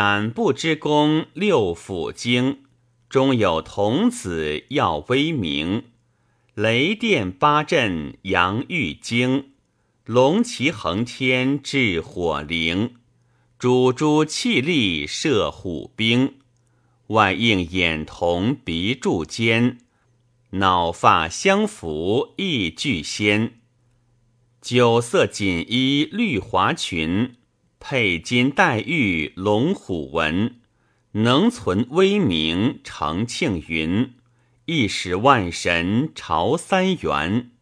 胆不知功六府经，中有童子耀威名。雷电八阵扬玉京，龙旗横天掷火灵。主珠气力射虎兵，外应眼瞳鼻柱尖，脑发相符亦俱仙。九色锦衣绿华裙，佩金戴玉龙虎纹，能存威名长庆云，一时万神朝三元。